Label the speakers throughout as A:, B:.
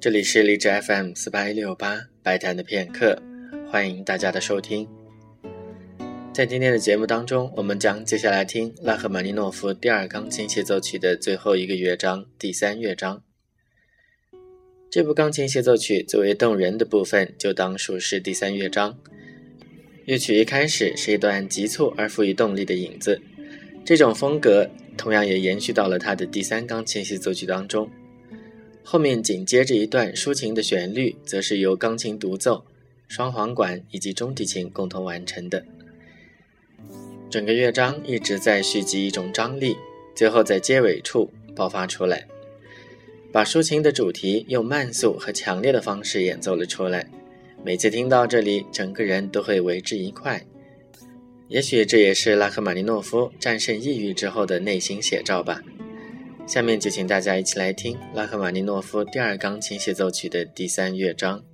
A: 这里是荔枝 FM 四八一六八白谈的片刻，欢迎大家的收听。在今天的节目当中，我们将接下来听拉赫玛尼诺夫第二钢琴协奏曲的最后一个乐章——第三乐章。这部钢琴协奏曲最为动人的部分，就当属是第三乐章。乐曲一开始是一段急促而富于动力的影子，这种风格同样也延续到了他的第三钢琴协奏曲当中。后面紧接着一段抒情的旋律，则是由钢琴独奏、双簧管以及中提琴共同完成的。整个乐章一直在蓄积一种张力，最后在结尾处爆发出来，把抒情的主题用慢速和强烈的方式演奏了出来。每次听到这里，整个人都会为之一快。也许这也是拉赫玛尼诺夫战胜抑郁之后的内心写照吧。下面就请大家一起来听拉赫玛尼诺夫第二钢琴协奏曲的第三乐章。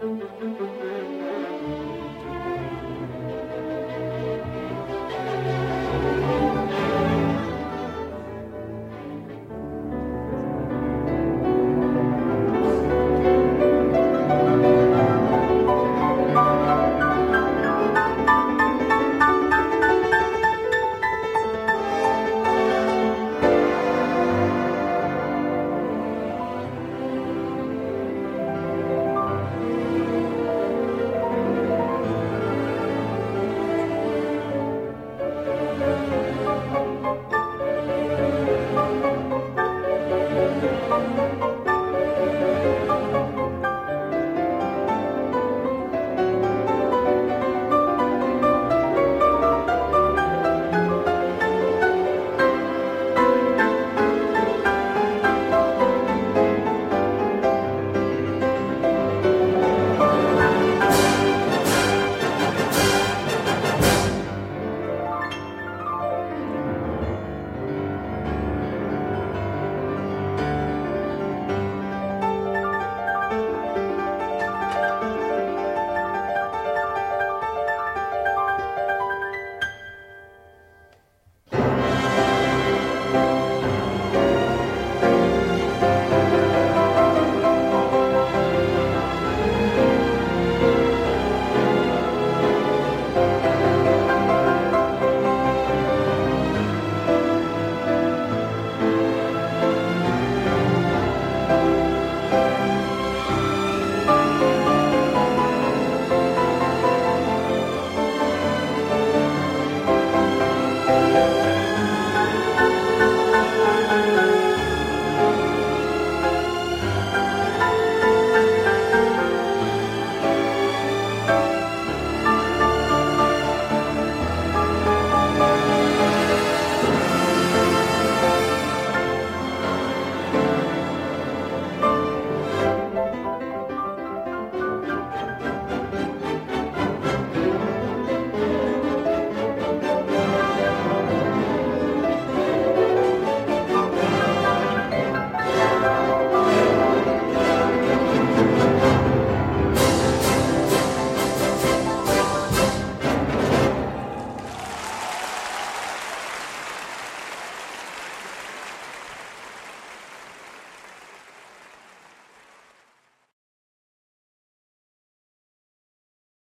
A: Música